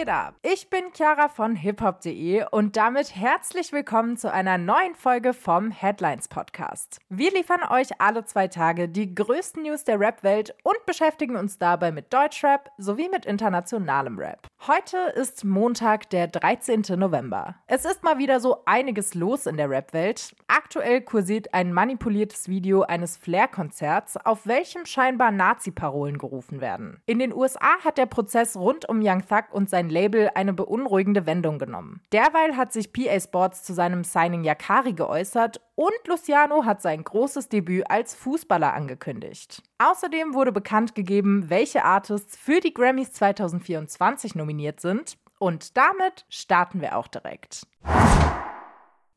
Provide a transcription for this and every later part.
geht ab? Ich bin Chiara von hiphop.de und damit herzlich willkommen zu einer neuen Folge vom Headlines Podcast. Wir liefern euch alle zwei Tage die größten News der Rap-Welt und beschäftigen uns dabei mit Deutschrap sowie mit internationalem Rap. Heute ist Montag, der 13. November. Es ist mal wieder so einiges los in der Rap-Welt. Aktuell kursiert ein manipuliertes Video eines Flair-Konzerts, auf welchem scheinbar Nazi-Parolen gerufen werden. In den USA hat der Prozess rund um Young Thug und sein Label eine beunruhigende Wendung genommen. Derweil hat sich PA Sports zu seinem Signing Yakari geäußert und Luciano hat sein großes Debüt als Fußballer angekündigt. Außerdem wurde bekannt gegeben, welche Artists für die Grammys 2024 nominiert sind. Und damit starten wir auch direkt.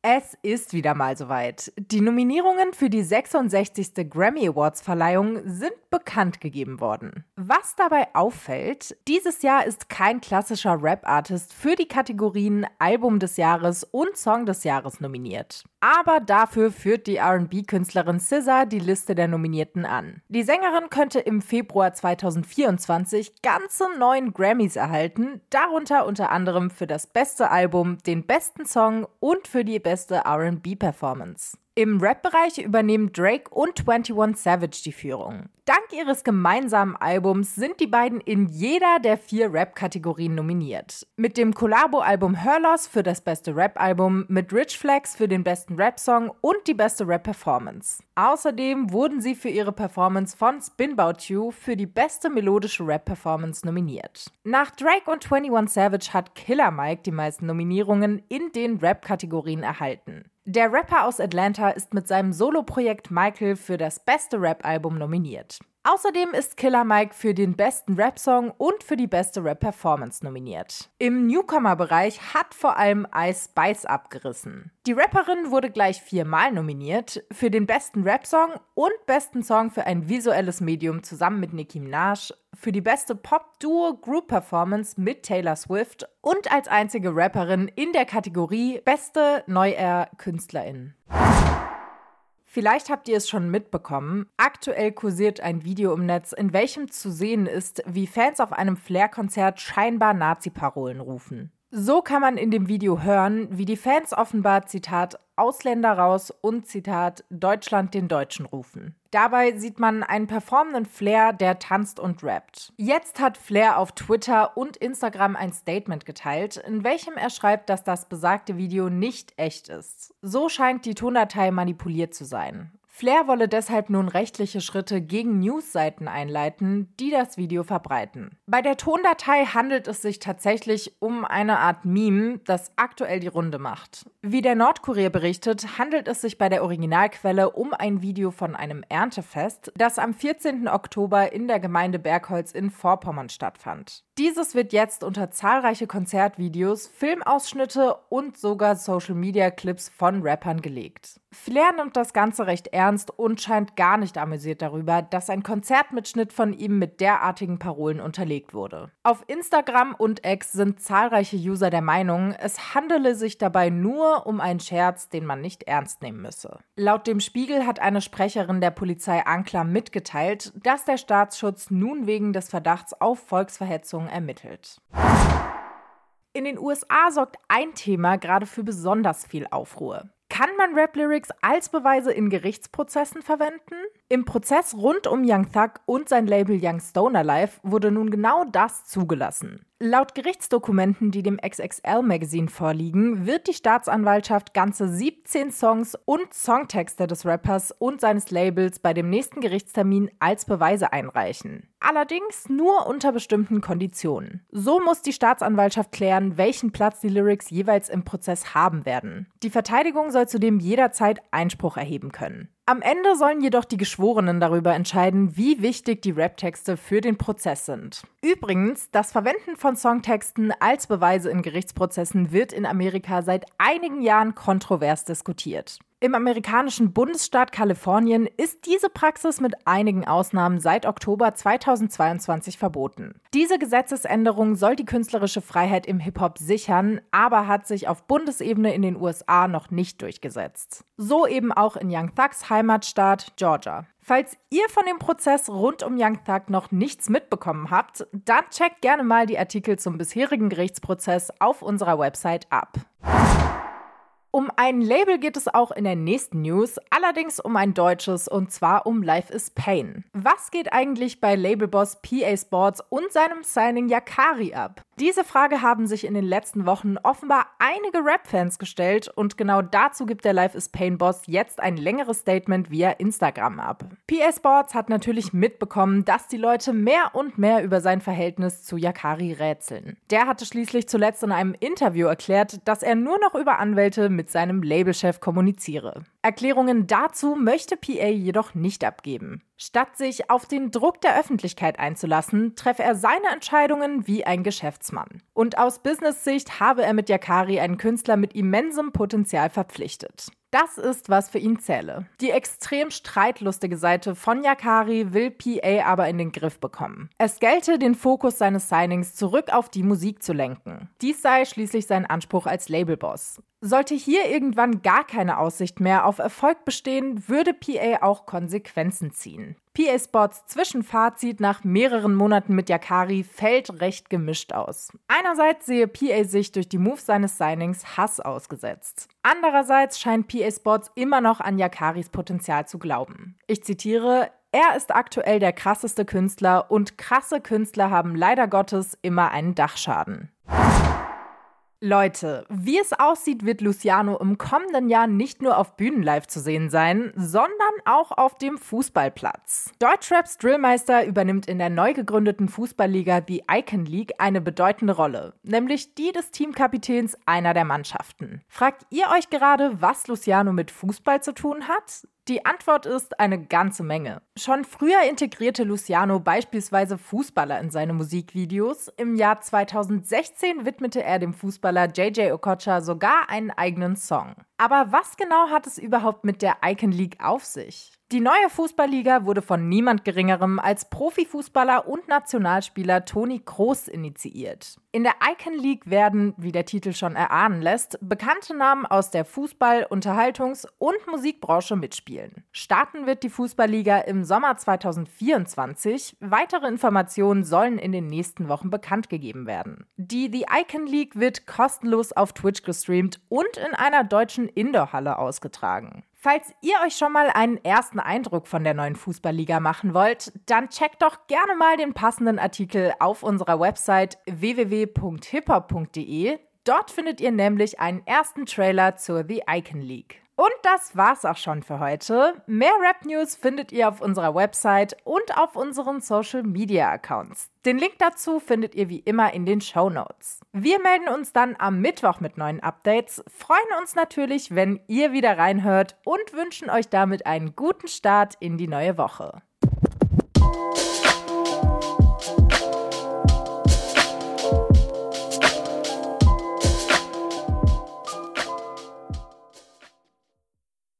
Es ist wieder mal soweit. Die Nominierungen für die 66. Grammy Awards Verleihung sind bekannt gegeben worden. Was dabei auffällt, dieses Jahr ist kein klassischer Rap-Artist für die Kategorien Album des Jahres und Song des Jahres nominiert. Aber dafür führt die RB-Künstlerin SZA die Liste der Nominierten an. Die Sängerin könnte im Februar 2024 ganze neun Grammys erhalten, darunter unter anderem für das beste Album, den besten Song und für die beste RB-Performance. Im Rap-Bereich übernehmen Drake und 21 Savage die Führung. Dank ihres gemeinsamen Albums sind die beiden in jeder der vier Rap-Kategorien nominiert. Mit dem Collabo-Album Her Loss für das beste Rap-Album, mit Rich Flex für den besten Rap-Song und die beste Rap-Performance. Außerdem wurden sie für ihre Performance von Spin Bout You für die beste melodische Rap-Performance nominiert. Nach Drake und 21 Savage hat Killer Mike die meisten Nominierungen in den Rap-Kategorien erhalten. Der Rapper aus Atlanta ist mit seinem Soloprojekt Michael für das beste Rap-Album nominiert. Außerdem ist Killer Mike für den besten Rap-Song und für die beste Rap-Performance nominiert. Im Newcomer-Bereich hat vor allem Ice Spice abgerissen. Die Rapperin wurde gleich viermal nominiert für den besten Rap-Song und besten Song für ein visuelles Medium zusammen mit Nicki Minaj, für die beste Pop-Duo-Group-Performance mit Taylor Swift und als einzige Rapperin in der Kategorie Beste Neu-Air-Künstlerin. Vielleicht habt ihr es schon mitbekommen. Aktuell kursiert ein Video im Netz, in welchem zu sehen ist, wie Fans auf einem Flair-Konzert scheinbar Nazi-Parolen rufen. So kann man in dem Video hören, wie die Fans offenbar, Zitat, Ausländer raus und, Zitat, Deutschland den Deutschen rufen. Dabei sieht man einen performenden Flair, der tanzt und rappt. Jetzt hat Flair auf Twitter und Instagram ein Statement geteilt, in welchem er schreibt, dass das besagte Video nicht echt ist. So scheint die Tondatei manipuliert zu sein. Flair wolle deshalb nun rechtliche Schritte gegen Newsseiten einleiten, die das Video verbreiten. Bei der Tondatei handelt es sich tatsächlich um eine Art Meme, das aktuell die Runde macht. Wie der Nordkurier berichtet, handelt es sich bei der Originalquelle um ein Video von einem Erntefest, das am 14. Oktober in der Gemeinde Bergholz in Vorpommern stattfand. Dieses wird jetzt unter zahlreiche Konzertvideos, Filmausschnitte und sogar Social-Media-Clips von Rappern gelegt. Flair nimmt das Ganze recht ernst und scheint gar nicht amüsiert darüber, dass ein Konzertmitschnitt von ihm mit derartigen Parolen unterlegt wurde. Auf Instagram und X sind zahlreiche User der Meinung, es handele sich dabei nur um einen Scherz, den man nicht ernst nehmen müsse. Laut dem Spiegel hat eine Sprecherin der Polizei Anklam mitgeteilt, dass der Staatsschutz nun wegen des Verdachts auf Volksverhetzung Ermittlungen ermittelt. In den USA sorgt ein Thema gerade für besonders viel Aufruhr. Kann man Rap-Lyrics als Beweise in Gerichtsprozessen verwenden? Im Prozess rund um Young Thug und sein Label Young Stoner Life wurde nun genau das zugelassen. Laut Gerichtsdokumenten, die dem XXL Magazine vorliegen, wird die Staatsanwaltschaft ganze 17 Songs und Songtexte des Rappers und seines Labels bei dem nächsten Gerichtstermin als Beweise einreichen. Allerdings nur unter bestimmten Konditionen. So muss die Staatsanwaltschaft klären, welchen Platz die Lyrics jeweils im Prozess haben werden. Die Verteidigung soll zudem jederzeit Einspruch erheben können. Am Ende sollen jedoch die Geschworenen darüber entscheiden, wie wichtig die Raptexte für den Prozess sind. Übrigens, das Verwenden von Songtexten als Beweise in Gerichtsprozessen wird in Amerika seit einigen Jahren kontrovers diskutiert. Im amerikanischen Bundesstaat Kalifornien ist diese Praxis mit einigen Ausnahmen seit Oktober 2022 verboten. Diese Gesetzesänderung soll die künstlerische Freiheit im Hip-Hop sichern, aber hat sich auf Bundesebene in den USA noch nicht durchgesetzt. So eben auch in Young Thugs Heimatstaat Georgia. Falls ihr von dem Prozess rund um Young Thug noch nichts mitbekommen habt, dann checkt gerne mal die Artikel zum bisherigen Gerichtsprozess auf unserer Website ab. Um ein Label geht es auch in der nächsten News, allerdings um ein deutsches und zwar um Life is Pain. Was geht eigentlich bei Labelboss PA Sports und seinem Signing Yakari ab? Diese Frage haben sich in den letzten Wochen offenbar einige Rap-Fans gestellt und genau dazu gibt der Life is Pain Boss jetzt ein längeres Statement via Instagram ab. PA Sports hat natürlich mitbekommen, dass die Leute mehr und mehr über sein Verhältnis zu Yakari rätseln. Der hatte schließlich zuletzt in einem Interview erklärt, dass er nur noch über Anwälte mit seinem Labelchef kommuniziere. Erklärungen dazu möchte PA jedoch nicht abgeben. Statt sich auf den Druck der Öffentlichkeit einzulassen, treffe er seine Entscheidungen wie ein Geschäftsmann. Und aus Business-Sicht habe er mit Yakari einen Künstler mit immensem Potenzial verpflichtet. Das ist, was für ihn zähle. Die extrem streitlustige Seite von Yakari will PA aber in den Griff bekommen. Es gelte, den Fokus seines Signings zurück auf die Musik zu lenken. Dies sei schließlich sein Anspruch als Labelboss. Sollte hier irgendwann gar keine Aussicht mehr auf Erfolg bestehen, würde PA auch Konsequenzen ziehen. PA Sports Zwischenfazit nach mehreren Monaten mit Yakari fällt recht gemischt aus. Einerseits sehe PA sich durch die Moves seines Signings Hass ausgesetzt. Andererseits scheint PA Sports immer noch an Yakaris Potenzial zu glauben. Ich zitiere, er ist aktuell der krasseste Künstler und krasse Künstler haben leider Gottes immer einen Dachschaden. Leute, wie es aussieht, wird Luciano im kommenden Jahr nicht nur auf Bühnen live zu sehen sein, sondern auch auf dem Fußballplatz. Deutschraps Drillmeister übernimmt in der neu gegründeten Fußballliga The Icon League eine bedeutende Rolle, nämlich die des Teamkapitäns einer der Mannschaften. Fragt ihr euch gerade, was Luciano mit Fußball zu tun hat? Die Antwort ist eine ganze Menge. Schon früher integrierte Luciano beispielsweise Fußballer in seine Musikvideos. Im Jahr 2016 widmete er dem Fußballer JJ Okocha sogar einen eigenen Song. Aber was genau hat es überhaupt mit der Icon League auf sich? Die neue Fußballliga wurde von niemand Geringerem als Profifußballer und Nationalspieler Toni Kroos initiiert. In der Icon League werden, wie der Titel schon erahnen lässt, bekannte Namen aus der Fußball-, Unterhaltungs- und Musikbranche mitspielen. Starten wird die Fußballliga im Sommer 2024. Weitere Informationen sollen in den nächsten Wochen bekannt gegeben werden. Die The Icon League wird kostenlos auf Twitch gestreamt und in einer deutschen Indoor-Halle ausgetragen. Falls ihr euch schon mal einen ersten Eindruck von der neuen Fußballliga machen wollt, dann checkt doch gerne mal den passenden Artikel auf unserer Website www.hiphop.de. Dort findet ihr nämlich einen ersten Trailer zur The Icon League. Und das war's auch schon für heute. Mehr Rap News findet ihr auf unserer Website und auf unseren Social Media Accounts. Den Link dazu findet ihr wie immer in den Show Notes. Wir melden uns dann am Mittwoch mit neuen Updates, freuen uns natürlich, wenn ihr wieder reinhört und wünschen euch damit einen guten Start in die neue Woche.